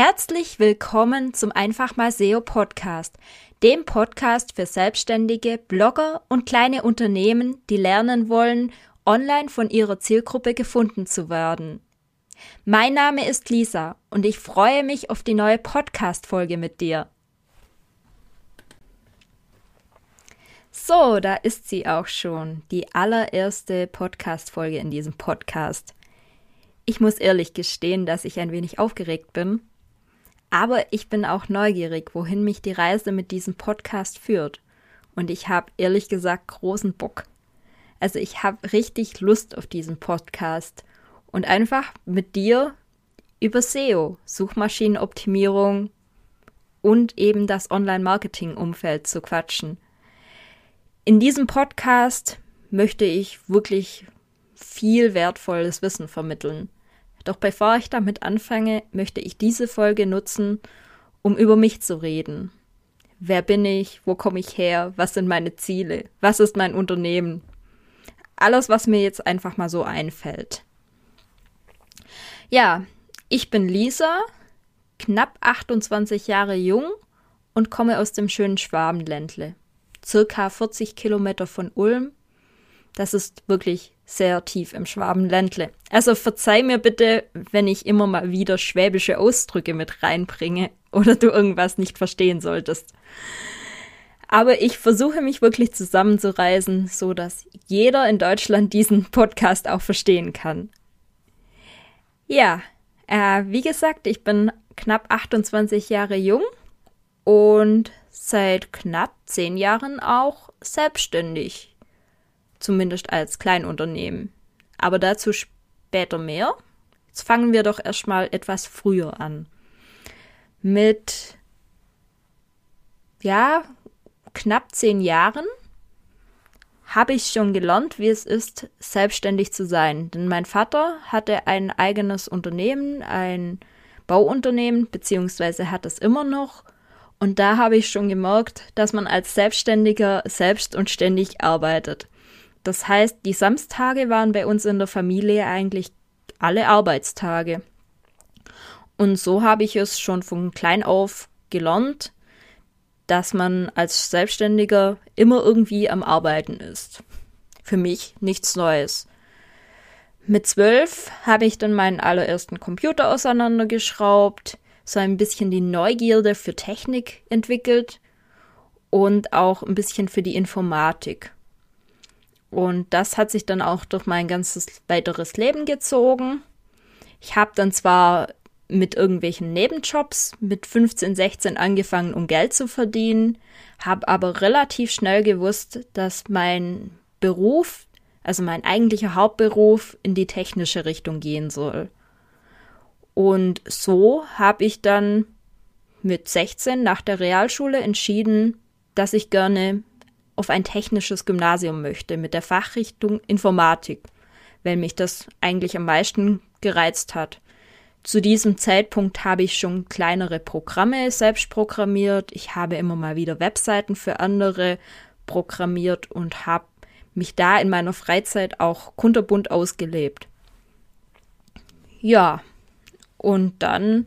Herzlich willkommen zum Einfach mal SEO Podcast, dem Podcast für Selbstständige, Blogger und kleine Unternehmen, die lernen wollen, online von ihrer Zielgruppe gefunden zu werden. Mein Name ist Lisa und ich freue mich auf die neue Podcast-Folge mit dir. So, da ist sie auch schon, die allererste Podcast-Folge in diesem Podcast. Ich muss ehrlich gestehen, dass ich ein wenig aufgeregt bin aber ich bin auch neugierig, wohin mich die Reise mit diesem Podcast führt. Und ich habe ehrlich gesagt großen Bock. Also ich habe richtig Lust auf diesen Podcast und einfach mit dir über SEO, Suchmaschinenoptimierung und eben das Online-Marketing-Umfeld zu quatschen. In diesem Podcast möchte ich wirklich viel wertvolles Wissen vermitteln. Doch bevor ich damit anfange, möchte ich diese Folge nutzen, um über mich zu reden. Wer bin ich? Wo komme ich her? Was sind meine Ziele? Was ist mein Unternehmen? Alles, was mir jetzt einfach mal so einfällt. Ja, ich bin Lisa, knapp 28 Jahre jung und komme aus dem schönen Schwabenländle. Circa 40 Kilometer von Ulm. Das ist wirklich sehr tief im Schwabenländle. Also verzeih mir bitte, wenn ich immer mal wieder schwäbische Ausdrücke mit reinbringe oder du irgendwas nicht verstehen solltest. Aber ich versuche mich wirklich zusammenzureißen, so dass jeder in Deutschland diesen Podcast auch verstehen kann. Ja, äh, wie gesagt, ich bin knapp 28 Jahre jung und seit knapp 10 Jahren auch selbstständig zumindest als Kleinunternehmen. Aber dazu später mehr. Jetzt fangen wir doch erstmal etwas früher an. Mit, ja, knapp zehn Jahren habe ich schon gelernt, wie es ist, selbstständig zu sein. Denn mein Vater hatte ein eigenes Unternehmen, ein Bauunternehmen, beziehungsweise hat es immer noch. Und da habe ich schon gemerkt, dass man als Selbstständiger selbst und ständig arbeitet. Das heißt, die Samstage waren bei uns in der Familie eigentlich alle Arbeitstage. Und so habe ich es schon von klein auf gelernt, dass man als Selbstständiger immer irgendwie am Arbeiten ist. Für mich nichts Neues. Mit zwölf habe ich dann meinen allerersten Computer auseinandergeschraubt, so ein bisschen die Neugierde für Technik entwickelt und auch ein bisschen für die Informatik. Und das hat sich dann auch durch mein ganzes weiteres Leben gezogen. Ich habe dann zwar mit irgendwelchen Nebenjobs mit 15, 16 angefangen, um Geld zu verdienen, habe aber relativ schnell gewusst, dass mein Beruf, also mein eigentlicher Hauptberuf, in die technische Richtung gehen soll. Und so habe ich dann mit 16 nach der Realschule entschieden, dass ich gerne auf ein technisches Gymnasium möchte mit der Fachrichtung Informatik, weil mich das eigentlich am meisten gereizt hat. Zu diesem Zeitpunkt habe ich schon kleinere Programme selbst programmiert. Ich habe immer mal wieder Webseiten für andere programmiert und habe mich da in meiner Freizeit auch kunterbunt ausgelebt. Ja, und dann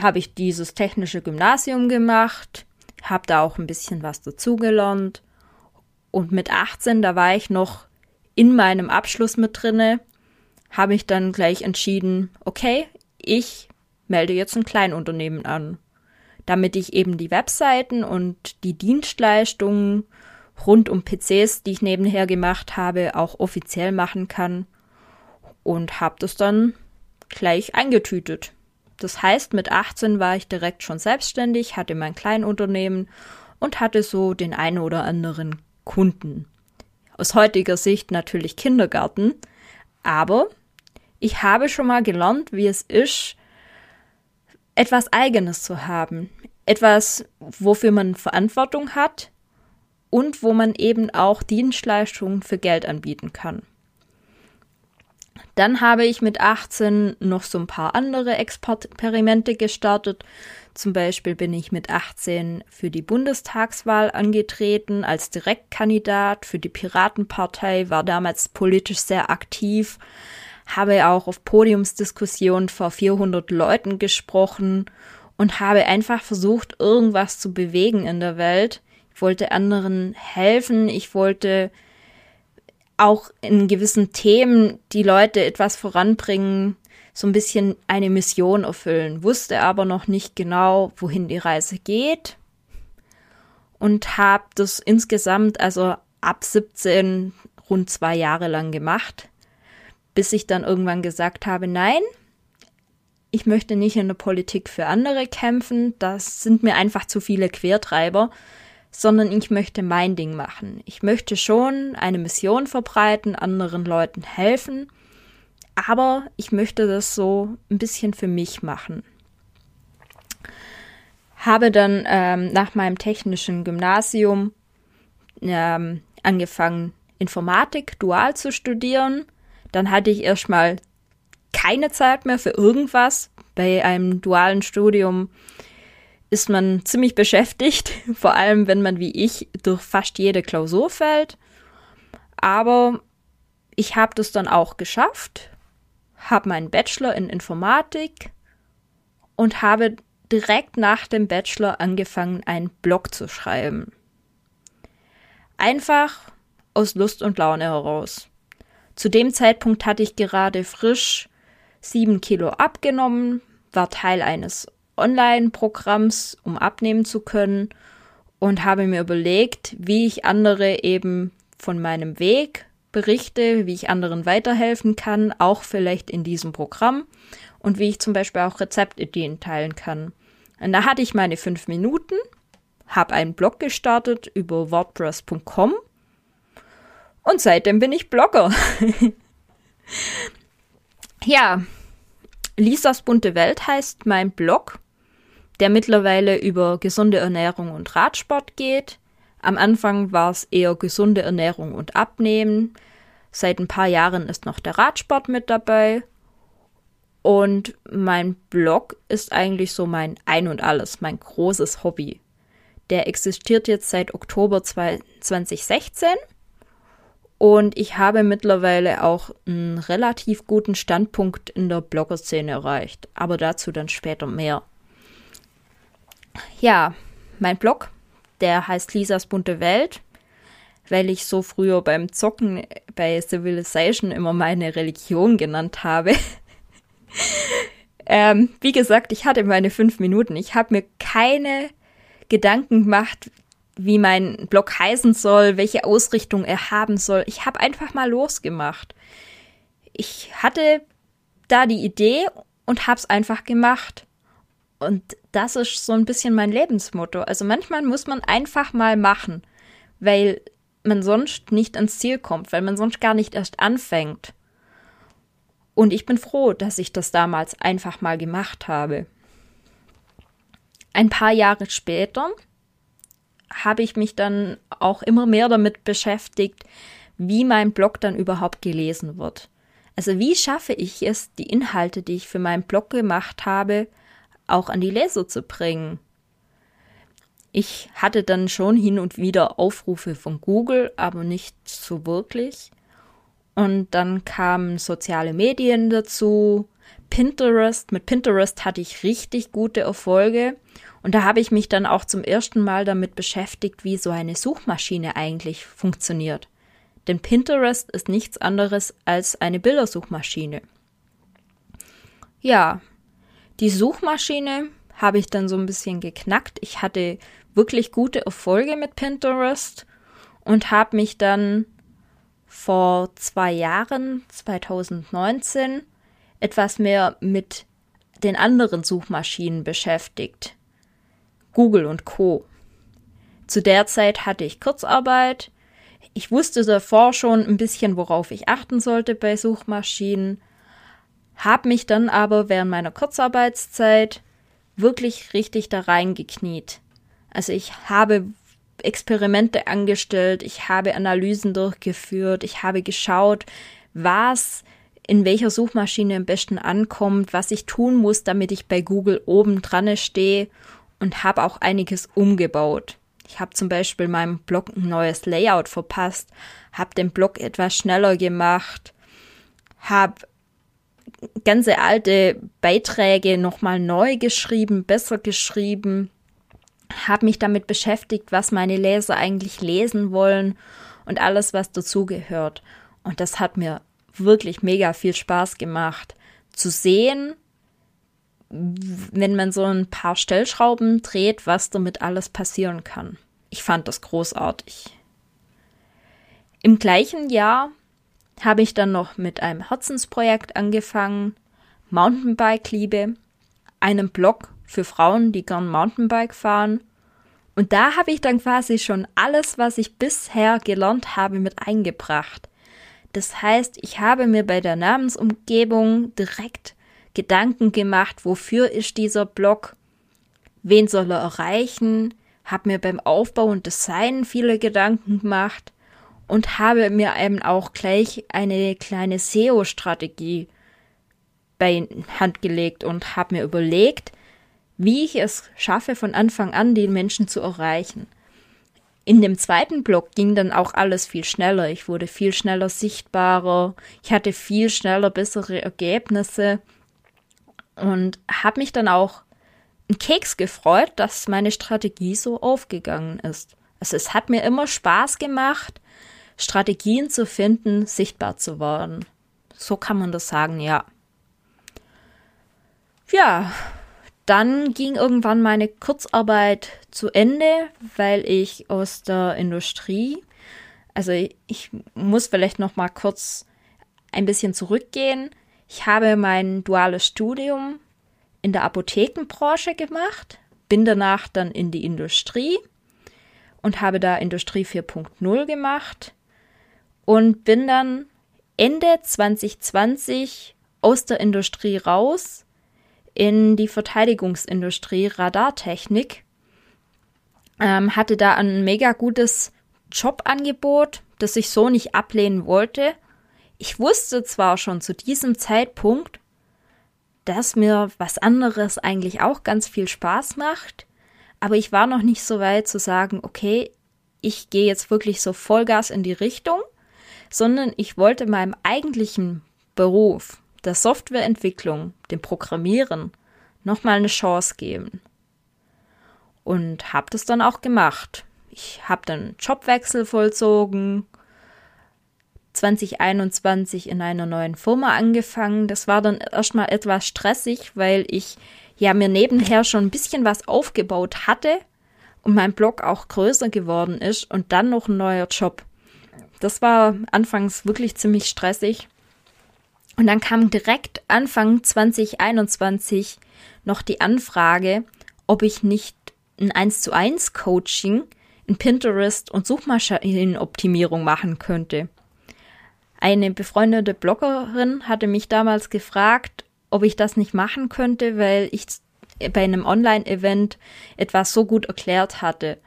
habe ich dieses technische Gymnasium gemacht habe da auch ein bisschen was dazugelernt. Und mit 18, da war ich noch in meinem Abschluss mit drinne, habe ich dann gleich entschieden, okay, ich melde jetzt ein Kleinunternehmen an, damit ich eben die Webseiten und die Dienstleistungen rund um PCs, die ich nebenher gemacht habe, auch offiziell machen kann und habe das dann gleich eingetütet. Das heißt, mit 18 war ich direkt schon selbstständig, hatte mein Kleinunternehmen und hatte so den einen oder anderen Kunden. Aus heutiger Sicht natürlich Kindergarten, aber ich habe schon mal gelernt, wie es ist, etwas Eigenes zu haben. Etwas, wofür man Verantwortung hat und wo man eben auch Dienstleistungen für Geld anbieten kann. Dann habe ich mit 18 noch so ein paar andere Experimente gestartet. Zum Beispiel bin ich mit 18 für die Bundestagswahl angetreten als Direktkandidat für die Piratenpartei, war damals politisch sehr aktiv, habe auch auf Podiumsdiskussionen vor 400 Leuten gesprochen und habe einfach versucht, irgendwas zu bewegen in der Welt. Ich wollte anderen helfen, ich wollte auch in gewissen Themen die Leute etwas voranbringen, so ein bisschen eine Mission erfüllen, wusste aber noch nicht genau, wohin die Reise geht. Und habe das insgesamt, also ab 17, rund zwei Jahre lang gemacht, bis ich dann irgendwann gesagt habe, nein, ich möchte nicht in der Politik für andere kämpfen, das sind mir einfach zu viele Quertreiber, sondern ich möchte mein Ding machen. Ich möchte schon eine Mission verbreiten, anderen Leuten helfen, aber ich möchte das so ein bisschen für mich machen. Habe dann ähm, nach meinem technischen Gymnasium ähm, angefangen, Informatik dual zu studieren. Dann hatte ich erstmal keine Zeit mehr für irgendwas. Bei einem dualen Studium ist man ziemlich beschäftigt, vor allem wenn man wie ich durch fast jede Klausur fällt. Aber ich habe das dann auch geschafft, habe meinen Bachelor in Informatik und habe direkt nach dem Bachelor angefangen, einen Blog zu schreiben. Einfach aus Lust und Laune heraus. Zu dem Zeitpunkt hatte ich gerade frisch sieben Kilo abgenommen, war Teil eines Online-Programms, um abnehmen zu können und habe mir überlegt, wie ich andere eben von meinem Weg berichte, wie ich anderen weiterhelfen kann, auch vielleicht in diesem Programm und wie ich zum Beispiel auch Rezeptideen teilen kann. Und da hatte ich meine fünf Minuten, habe einen Blog gestartet über WordPress.com und seitdem bin ich Blogger. ja, Lisas bunte Welt heißt mein Blog, der mittlerweile über gesunde Ernährung und Radsport geht. Am Anfang war es eher gesunde Ernährung und Abnehmen. Seit ein paar Jahren ist noch der Radsport mit dabei. Und mein Blog ist eigentlich so mein Ein und alles, mein großes Hobby. Der existiert jetzt seit Oktober 2016 und ich habe mittlerweile auch einen relativ guten Standpunkt in der Blogger-Szene erreicht, aber dazu dann später mehr. Ja, mein Blog, der heißt Lisas bunte Welt, weil ich so früher beim Zocken bei Civilization immer meine Religion genannt habe. ähm, wie gesagt, ich hatte meine fünf Minuten. Ich habe mir keine Gedanken gemacht, wie mein Blog heißen soll, welche Ausrichtung er haben soll. Ich habe einfach mal losgemacht. Ich hatte da die Idee und habe es einfach gemacht. Und das ist so ein bisschen mein Lebensmotto. Also manchmal muss man einfach mal machen, weil man sonst nicht ans Ziel kommt, weil man sonst gar nicht erst anfängt. Und ich bin froh, dass ich das damals einfach mal gemacht habe. Ein paar Jahre später habe ich mich dann auch immer mehr damit beschäftigt, wie mein Blog dann überhaupt gelesen wird. Also wie schaffe ich es, die Inhalte, die ich für meinen Blog gemacht habe, auch an die Leser zu bringen? Ich hatte dann schon hin und wieder Aufrufe von Google, aber nicht so wirklich. Und dann kamen soziale Medien dazu, Pinterest. Mit Pinterest hatte ich richtig gute Erfolge. Und da habe ich mich dann auch zum ersten Mal damit beschäftigt, wie so eine Suchmaschine eigentlich funktioniert. Denn Pinterest ist nichts anderes als eine Bildersuchmaschine. Ja, die Suchmaschine habe ich dann so ein bisschen geknackt. Ich hatte wirklich gute Erfolge mit Pinterest und habe mich dann vor zwei Jahren, 2019, etwas mehr mit den anderen Suchmaschinen beschäftigt. Google und Co. Zu der Zeit hatte ich Kurzarbeit. Ich wusste davor schon ein bisschen, worauf ich achten sollte bei Suchmaschinen, habe mich dann aber während meiner Kurzarbeitszeit wirklich richtig da reingekniet. Also ich habe Experimente angestellt, ich habe Analysen durchgeführt, ich habe geschaut, was in welcher Suchmaschine am besten ankommt, was ich tun muss, damit ich bei Google oben dran stehe und habe auch einiges umgebaut. Ich habe zum Beispiel meinem Blog ein neues Layout verpasst, habe den Blog etwas schneller gemacht, habe ganze alte Beiträge nochmal neu geschrieben, besser geschrieben, habe mich damit beschäftigt, was meine Leser eigentlich lesen wollen und alles, was dazugehört. Und das hat mir wirklich mega viel Spaß gemacht, zu sehen, wenn man so ein paar Stellschrauben dreht, was damit alles passieren kann. Ich fand das großartig. Im gleichen Jahr habe ich dann noch mit einem Herzensprojekt angefangen, Mountainbike-Liebe, einem Blog für Frauen, die gern Mountainbike fahren. Und da habe ich dann quasi schon alles, was ich bisher gelernt habe, mit eingebracht. Das heißt, ich habe mir bei der Namensumgebung direkt Gedanken gemacht, wofür ist dieser Blog, wen soll er erreichen, habe mir beim Aufbau und Design viele Gedanken gemacht und habe mir eben auch gleich eine kleine SEO-Strategie bei Hand gelegt und habe mir überlegt, wie ich es schaffe, von Anfang an die Menschen zu erreichen. In dem zweiten Block ging dann auch alles viel schneller. Ich wurde viel schneller sichtbarer. Ich hatte viel schneller bessere Ergebnisse und habe mich dann auch einen Keks gefreut, dass meine Strategie so aufgegangen ist. Also es hat mir immer Spaß gemacht, Strategien zu finden, sichtbar zu werden. So kann man das sagen, ja. Ja, dann ging irgendwann meine Kurzarbeit zu Ende, weil ich aus der Industrie, also ich muss vielleicht noch mal kurz ein bisschen zurückgehen. Ich habe mein duales Studium in der Apothekenbranche gemacht, bin danach dann in die Industrie und habe da Industrie 4.0 gemacht und bin dann Ende 2020 aus der Industrie raus in die Verteidigungsindustrie Radartechnik. Ähm, hatte da ein mega gutes Jobangebot, das ich so nicht ablehnen wollte. Ich wusste zwar schon zu diesem Zeitpunkt, dass mir was anderes eigentlich auch ganz viel Spaß macht, aber ich war noch nicht so weit zu sagen, okay, ich gehe jetzt wirklich so Vollgas in die Richtung sondern ich wollte meinem eigentlichen Beruf, der Softwareentwicklung, dem Programmieren, nochmal eine Chance geben. Und habe das dann auch gemacht. Ich habe dann Jobwechsel vollzogen, 2021 in einer neuen Firma angefangen. Das war dann erstmal etwas stressig, weil ich ja mir nebenher schon ein bisschen was aufgebaut hatte und mein Blog auch größer geworden ist und dann noch ein neuer Job. Das war anfangs wirklich ziemlich stressig. Und dann kam direkt Anfang 2021 noch die Anfrage, ob ich nicht ein 1 zu 1 Coaching in Pinterest und Suchmaschinenoptimierung machen könnte. Eine befreundete Bloggerin hatte mich damals gefragt, ob ich das nicht machen könnte, weil ich bei einem Online-Event etwas so gut erklärt hatte.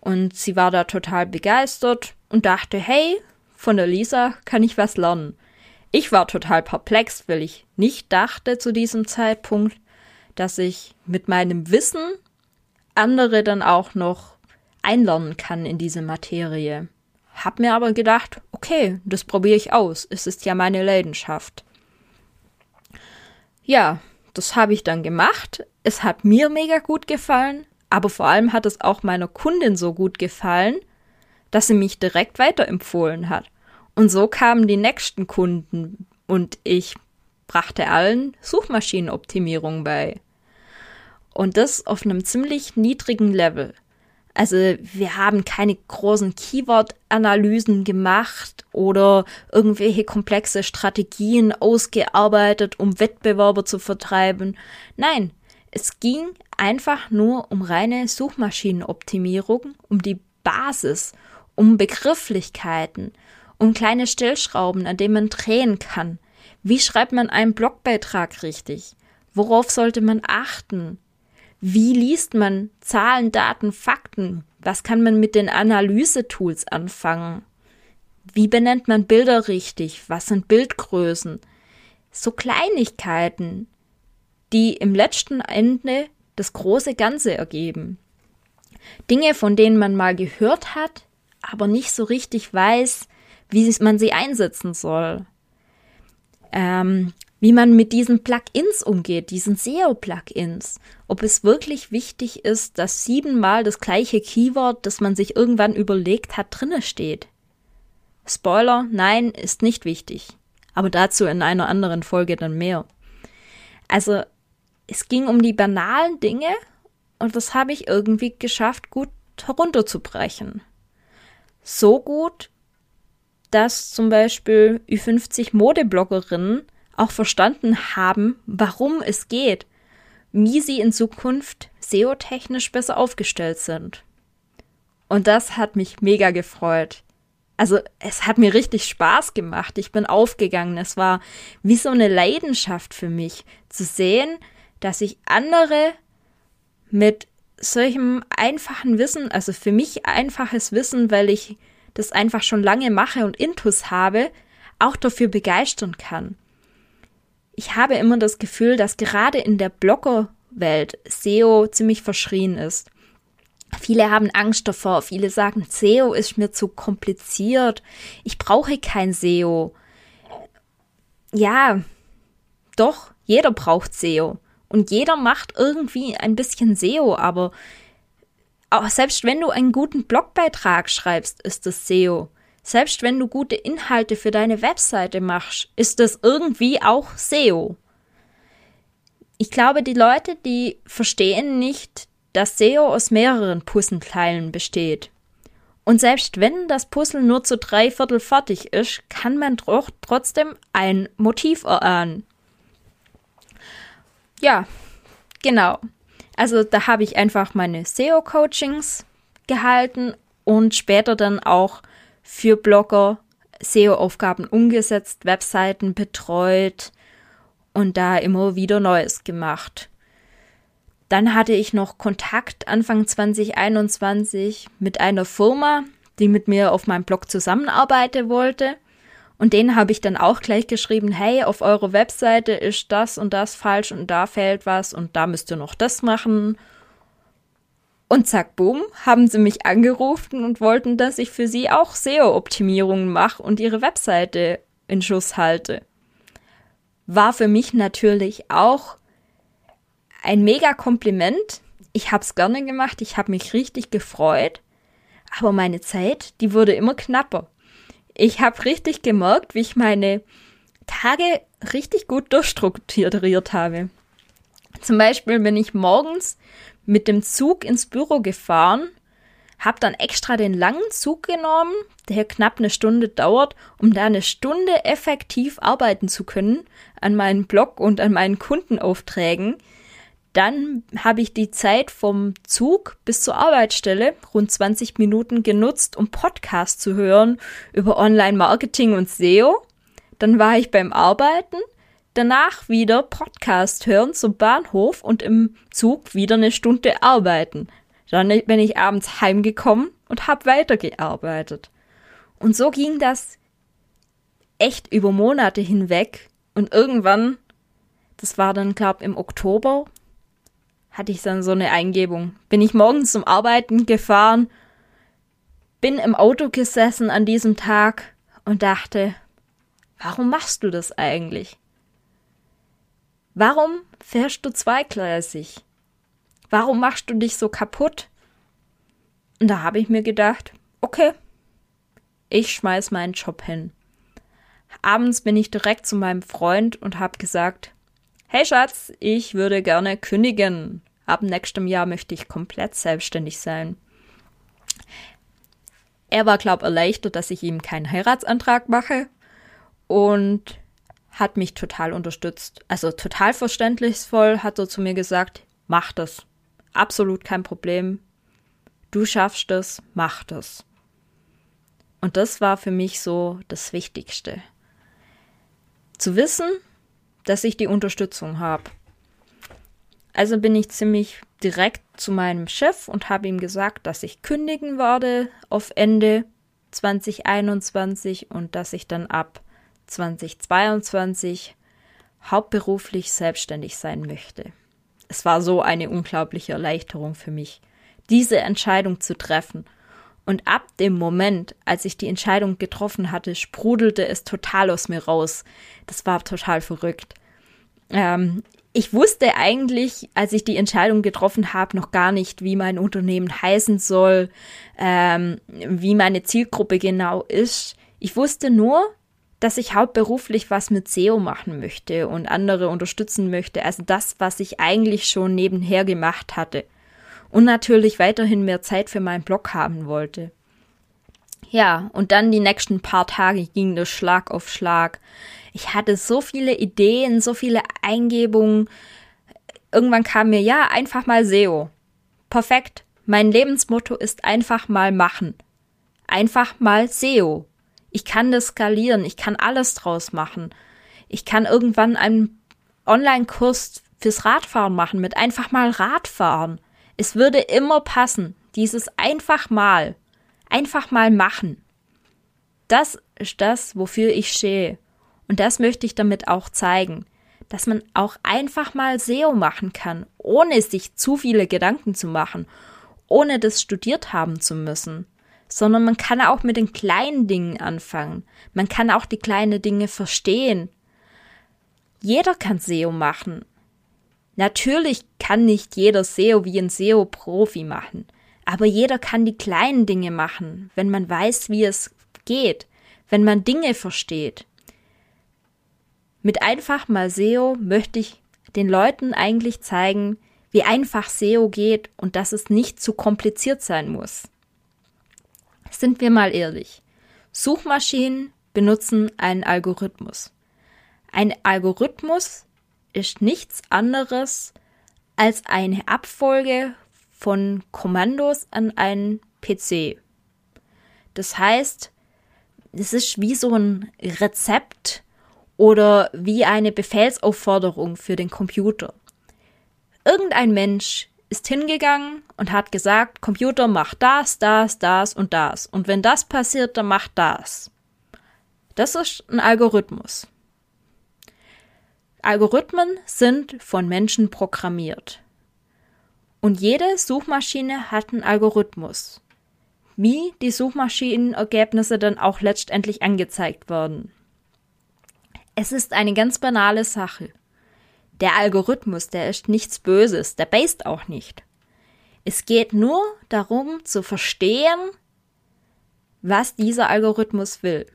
Und sie war da total begeistert und dachte, hey, von der Lisa kann ich was lernen. Ich war total perplex, weil ich nicht dachte zu diesem Zeitpunkt, dass ich mit meinem Wissen andere dann auch noch einlernen kann in diese Materie. Hab mir aber gedacht, okay, das probiere ich aus. Es ist ja meine Leidenschaft. Ja, das habe ich dann gemacht. Es hat mir mega gut gefallen, aber vor allem hat es auch meiner Kundin so gut gefallen, dass sie mich direkt weiterempfohlen hat. Und so kamen die nächsten Kunden und ich brachte allen Suchmaschinenoptimierung bei. Und das auf einem ziemlich niedrigen Level. Also wir haben keine großen Keyword-Analysen gemacht oder irgendwelche komplexe Strategien ausgearbeitet, um Wettbewerber zu vertreiben. Nein, es ging einfach nur um reine Suchmaschinenoptimierung, um die Basis, um Begrifflichkeiten, um kleine Stellschrauben, an denen man drehen kann. Wie schreibt man einen Blogbeitrag richtig? Worauf sollte man achten? Wie liest man Zahlen, Daten, Fakten? Was kann man mit den Analysetools anfangen? Wie benennt man Bilder richtig? Was sind Bildgrößen? So Kleinigkeiten, die im letzten Ende das große Ganze ergeben. Dinge, von denen man mal gehört hat, aber nicht so richtig weiß, wie man sie einsetzen soll. Ähm, wie man mit diesen Plugins umgeht, diesen SEO-Plugins. Ob es wirklich wichtig ist, dass siebenmal das gleiche Keyword, das man sich irgendwann überlegt hat, drinne steht. Spoiler, nein, ist nicht wichtig. Aber dazu in einer anderen Folge dann mehr. Also, es ging um die banalen Dinge und das habe ich irgendwie geschafft, gut herunterzubrechen. So gut, dass zum Beispiel Ü50 Modebloggerinnen auch verstanden haben, warum es geht, wie sie in Zukunft SEO-technisch besser aufgestellt sind. Und das hat mich mega gefreut. Also es hat mir richtig Spaß gemacht. Ich bin aufgegangen. Es war wie so eine Leidenschaft für mich zu sehen, dass ich andere mit solchem einfachen Wissen, also für mich einfaches Wissen, weil ich das einfach schon lange mache und Intus habe, auch dafür begeistern kann ich habe immer das Gefühl, dass gerade in der Bloggerwelt SEO ziemlich verschrien ist. Viele haben Angst davor, viele sagen, SEO ist mir zu kompliziert, ich brauche kein SEO. Ja, doch, jeder braucht SEO. Und jeder macht irgendwie ein bisschen SEO, aber auch selbst wenn du einen guten Blogbeitrag schreibst, ist das SEO. Selbst wenn du gute Inhalte für deine Webseite machst, ist das irgendwie auch SEO. Ich glaube, die Leute, die verstehen nicht, dass SEO aus mehreren Puzzleteilen besteht. Und selbst wenn das Puzzle nur zu drei Viertel fertig ist, kann man trotzdem ein Motiv erahnen. Ja, genau. Also da habe ich einfach meine SEO-Coachings gehalten und später dann auch für Blogger SEO-Aufgaben umgesetzt, Webseiten betreut und da immer wieder Neues gemacht. Dann hatte ich noch Kontakt Anfang 2021 mit einer Firma, die mit mir auf meinem Blog zusammenarbeiten wollte. Und denen habe ich dann auch gleich geschrieben, hey, auf eurer Webseite ist das und das falsch und da fehlt was und da müsst ihr noch das machen. Und zack, boom, haben sie mich angerufen und wollten, dass ich für sie auch SEO-Optimierungen mache und ihre Webseite in Schuss halte. War für mich natürlich auch ein mega Kompliment. Ich hab's gerne gemacht, ich habe mich richtig gefreut. Aber meine Zeit, die wurde immer knapper. Ich habe richtig gemerkt, wie ich meine Tage richtig gut durchstrukturiert habe. Zum Beispiel bin ich morgens mit dem Zug ins Büro gefahren, habe dann extra den langen Zug genommen, der knapp eine Stunde dauert, um da eine Stunde effektiv arbeiten zu können an meinem Blog und an meinen Kundenaufträgen. Dann habe ich die Zeit vom Zug bis zur Arbeitsstelle, rund 20 Minuten, genutzt, um Podcasts zu hören über Online-Marketing und SEO. Dann war ich beim Arbeiten, danach wieder Podcast hören zum Bahnhof und im Zug wieder eine Stunde arbeiten. Dann bin ich abends heimgekommen und habe weitergearbeitet. Und so ging das echt über Monate hinweg und irgendwann, das war dann glaub im Oktober, hatte ich dann so eine Eingebung. Bin ich morgens zum Arbeiten gefahren, bin im Auto gesessen an diesem Tag und dachte, warum machst du das eigentlich? Warum fährst du zweigleisig? Warum machst du dich so kaputt? Und da habe ich mir gedacht, okay, ich schmeiß meinen Job hin. Abends bin ich direkt zu meinem Freund und habe gesagt, hey Schatz, ich würde gerne kündigen. Ab nächstem Jahr möchte ich komplett selbstständig sein. Er war, glaub, erleichtert, dass ich ihm keinen Heiratsantrag mache und hat mich total unterstützt. Also total verständnisvoll hat er zu mir gesagt, mach das. Absolut kein Problem. Du schaffst es, mach das. Und das war für mich so das Wichtigste. Zu wissen, dass ich die Unterstützung habe. Also bin ich ziemlich direkt zu meinem Chef und habe ihm gesagt, dass ich kündigen werde auf Ende 2021 und dass ich dann ab 2022 hauptberuflich selbstständig sein möchte. Es war so eine unglaubliche Erleichterung für mich, diese Entscheidung zu treffen. Und ab dem Moment, als ich die Entscheidung getroffen hatte, sprudelte es total aus mir raus. Das war total verrückt. Ähm, ich wusste eigentlich, als ich die Entscheidung getroffen habe, noch gar nicht, wie mein Unternehmen heißen soll, ähm, wie meine Zielgruppe genau ist. Ich wusste nur, dass ich hauptberuflich was mit SEO machen möchte und andere unterstützen möchte. Also das, was ich eigentlich schon nebenher gemacht hatte. Und natürlich weiterhin mehr Zeit für meinen Blog haben wollte. Ja, und dann die nächsten paar Tage ging das Schlag auf Schlag. Ich hatte so viele Ideen, so viele Eingebungen. Irgendwann kam mir, ja, einfach mal SEO. Perfekt. Mein Lebensmotto ist einfach mal machen. Einfach mal SEO. Ich kann das skalieren, ich kann alles draus machen. Ich kann irgendwann einen Online-Kurs fürs Radfahren machen mit einfach mal Radfahren. Es würde immer passen, dieses einfach mal, einfach mal machen. Das ist das, wofür ich stehe. Und das möchte ich damit auch zeigen, dass man auch einfach mal SEO machen kann, ohne sich zu viele Gedanken zu machen, ohne das studiert haben zu müssen sondern man kann auch mit den kleinen Dingen anfangen. Man kann auch die kleinen Dinge verstehen. Jeder kann SEO machen. Natürlich kann nicht jeder SEO wie ein SEO-Profi machen, aber jeder kann die kleinen Dinge machen, wenn man weiß, wie es geht, wenn man Dinge versteht. Mit einfach mal SEO möchte ich den Leuten eigentlich zeigen, wie einfach SEO geht und dass es nicht zu kompliziert sein muss. Sind wir mal ehrlich. Suchmaschinen benutzen einen Algorithmus. Ein Algorithmus ist nichts anderes als eine Abfolge von Kommandos an einen PC. Das heißt, es ist wie so ein Rezept oder wie eine Befehlsaufforderung für den Computer. Irgendein Mensch ist hingegangen und hat gesagt, Computer macht das, das, das und das. Und wenn das passiert, dann macht das. Das ist ein Algorithmus. Algorithmen sind von Menschen programmiert. Und jede Suchmaschine hat einen Algorithmus, wie die Suchmaschinenergebnisse dann auch letztendlich angezeigt werden. Es ist eine ganz banale Sache. Der Algorithmus, der ist nichts Böses, der based auch nicht. Es geht nur darum zu verstehen, was dieser Algorithmus will.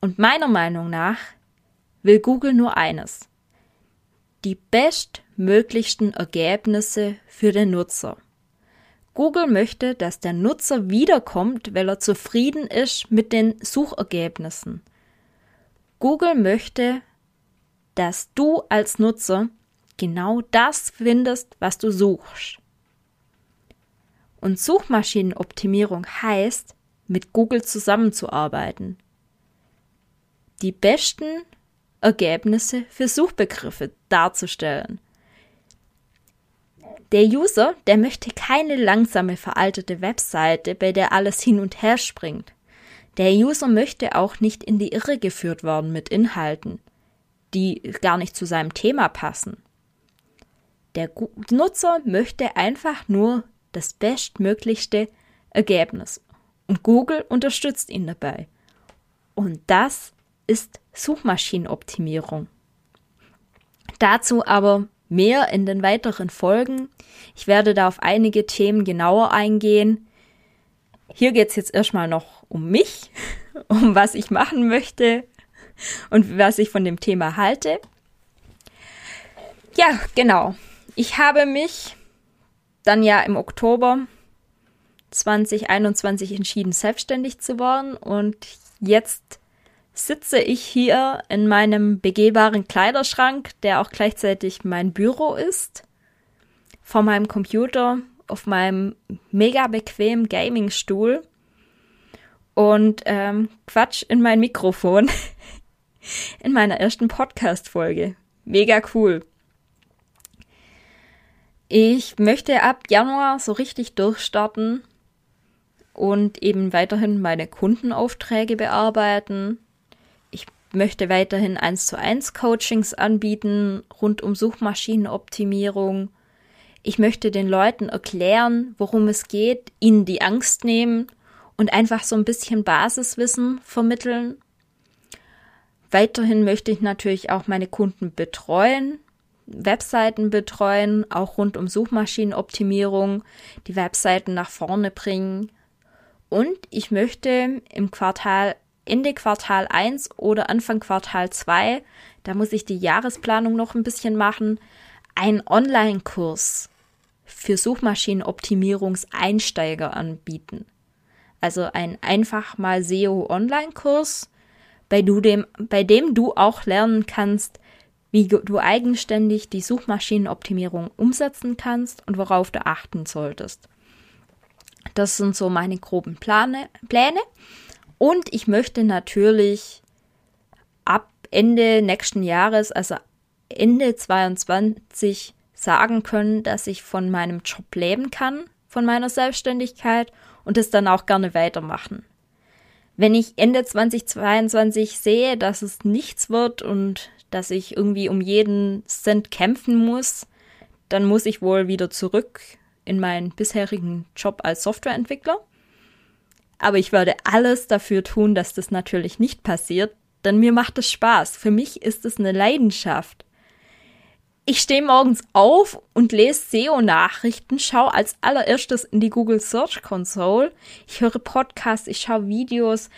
Und meiner Meinung nach will Google nur eines. Die bestmöglichsten Ergebnisse für den Nutzer. Google möchte, dass der Nutzer wiederkommt, weil er zufrieden ist mit den Suchergebnissen. Google möchte, dass du als Nutzer genau das findest, was du suchst. Und Suchmaschinenoptimierung heißt, mit Google zusammenzuarbeiten. Die besten Ergebnisse für Suchbegriffe darzustellen. Der User, der möchte keine langsame veraltete Webseite, bei der alles hin und her springt. Der User möchte auch nicht in die Irre geführt werden mit Inhalten die gar nicht zu seinem Thema passen. Der Nutzer möchte einfach nur das bestmöglichste Ergebnis und Google unterstützt ihn dabei. Und das ist Suchmaschinenoptimierung. Dazu aber mehr in den weiteren Folgen. Ich werde da auf einige Themen genauer eingehen. Hier geht es jetzt erstmal noch um mich, um was ich machen möchte, und was ich von dem Thema halte. Ja, genau. Ich habe mich dann ja im Oktober 2021 entschieden, selbstständig zu werden und jetzt sitze ich hier in meinem begehbaren Kleiderschrank, der auch gleichzeitig mein Büro ist, vor meinem Computer auf meinem mega bequemen Gaming-Stuhl und ähm, Quatsch in mein Mikrofon in meiner ersten Podcast-Folge. Mega cool. Ich möchte ab Januar so richtig durchstarten und eben weiterhin meine Kundenaufträge bearbeiten. Ich möchte weiterhin 1 zu 1 Coachings anbieten rund um Suchmaschinenoptimierung. Ich möchte den Leuten erklären, worum es geht, ihnen die Angst nehmen und einfach so ein bisschen Basiswissen vermitteln Weiterhin möchte ich natürlich auch meine Kunden betreuen, Webseiten betreuen, auch rund um Suchmaschinenoptimierung, die Webseiten nach vorne bringen. Und ich möchte im Quartal, Ende Quartal 1 oder Anfang Quartal 2, da muss ich die Jahresplanung noch ein bisschen machen, einen Online-Kurs für Suchmaschinenoptimierungseinsteiger anbieten. Also ein einfach mal SEO Online-Kurs, bei, dem, bei dem du auch lernen kannst, wie du eigenständig die Suchmaschinenoptimierung umsetzen kannst und worauf du achten solltest. Das sind so meine groben Plane, Pläne. Und ich möchte natürlich ab Ende nächsten Jahres, also Ende 22, sagen können, dass ich von meinem Job leben kann, von meiner Selbstständigkeit und es dann auch gerne weitermachen. Wenn ich Ende 2022 sehe, dass es nichts wird und dass ich irgendwie um jeden Cent kämpfen muss, dann muss ich wohl wieder zurück in meinen bisherigen Job als Softwareentwickler. Aber ich werde alles dafür tun, dass das natürlich nicht passiert, denn mir macht es Spaß. Für mich ist es eine Leidenschaft. Ich stehe morgens auf und lese SEO-Nachrichten, schaue als allererstes in die Google Search Console. Ich höre Podcasts, ich schaue Videos.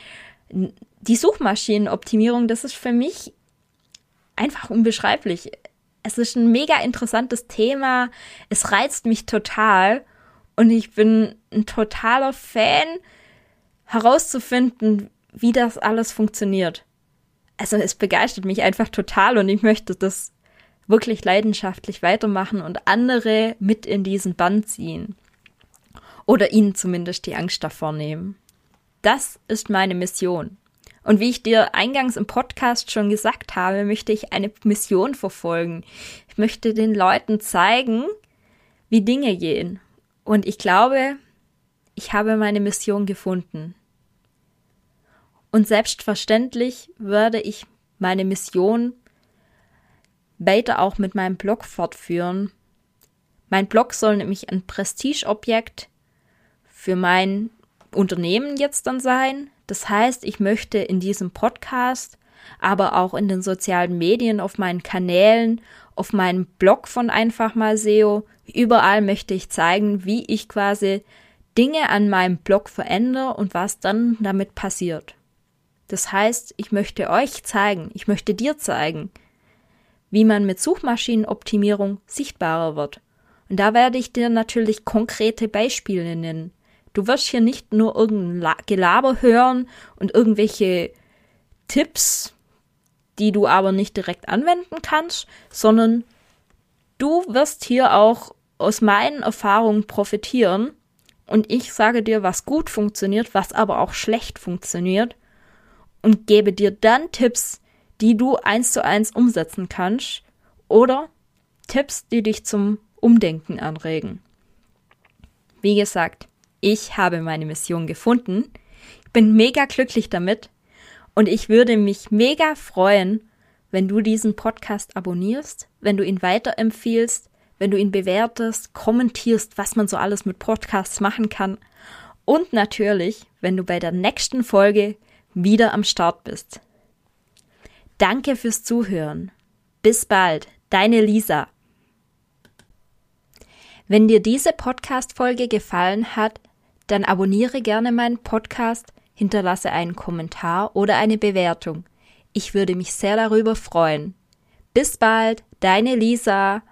Die Suchmaschinenoptimierung, das ist für mich einfach unbeschreiblich. Es ist ein mega interessantes Thema. Es reizt mich total. Und ich bin ein totaler Fan, herauszufinden, wie das alles funktioniert. Also es begeistert mich einfach total und ich möchte das wirklich leidenschaftlich weitermachen und andere mit in diesen Band ziehen. Oder ihnen zumindest die Angst davor nehmen. Das ist meine Mission. Und wie ich dir eingangs im Podcast schon gesagt habe, möchte ich eine Mission verfolgen. Ich möchte den Leuten zeigen, wie Dinge gehen. Und ich glaube, ich habe meine Mission gefunden. Und selbstverständlich werde ich meine Mission weiter auch mit meinem Blog fortführen. Mein Blog soll nämlich ein Prestigeobjekt für mein Unternehmen jetzt dann sein, das heißt, ich möchte in diesem Podcast, aber auch in den sozialen Medien, auf meinen Kanälen, auf meinem Blog von Einfach mal SEO, überall möchte ich zeigen, wie ich quasi Dinge an meinem Blog verändere und was dann damit passiert. Das heißt, ich möchte euch zeigen, ich möchte dir zeigen, wie man mit Suchmaschinenoptimierung sichtbarer wird. Und da werde ich dir natürlich konkrete Beispiele nennen. Du wirst hier nicht nur irgendein Gelaber hören und irgendwelche Tipps, die du aber nicht direkt anwenden kannst, sondern du wirst hier auch aus meinen Erfahrungen profitieren und ich sage dir, was gut funktioniert, was aber auch schlecht funktioniert und gebe dir dann Tipps, die du eins zu eins umsetzen kannst oder Tipps, die dich zum Umdenken anregen. Wie gesagt, ich habe meine Mission gefunden. Ich bin mega glücklich damit und ich würde mich mega freuen, wenn du diesen Podcast abonnierst, wenn du ihn weiterempfiehlst, wenn du ihn bewertest, kommentierst, was man so alles mit Podcasts machen kann und natürlich, wenn du bei der nächsten Folge wieder am Start bist. Danke fürs Zuhören. Bis bald, deine Lisa. Wenn dir diese Podcast-Folge gefallen hat, dann abonniere gerne meinen Podcast, hinterlasse einen Kommentar oder eine Bewertung. Ich würde mich sehr darüber freuen. Bis bald, deine Lisa.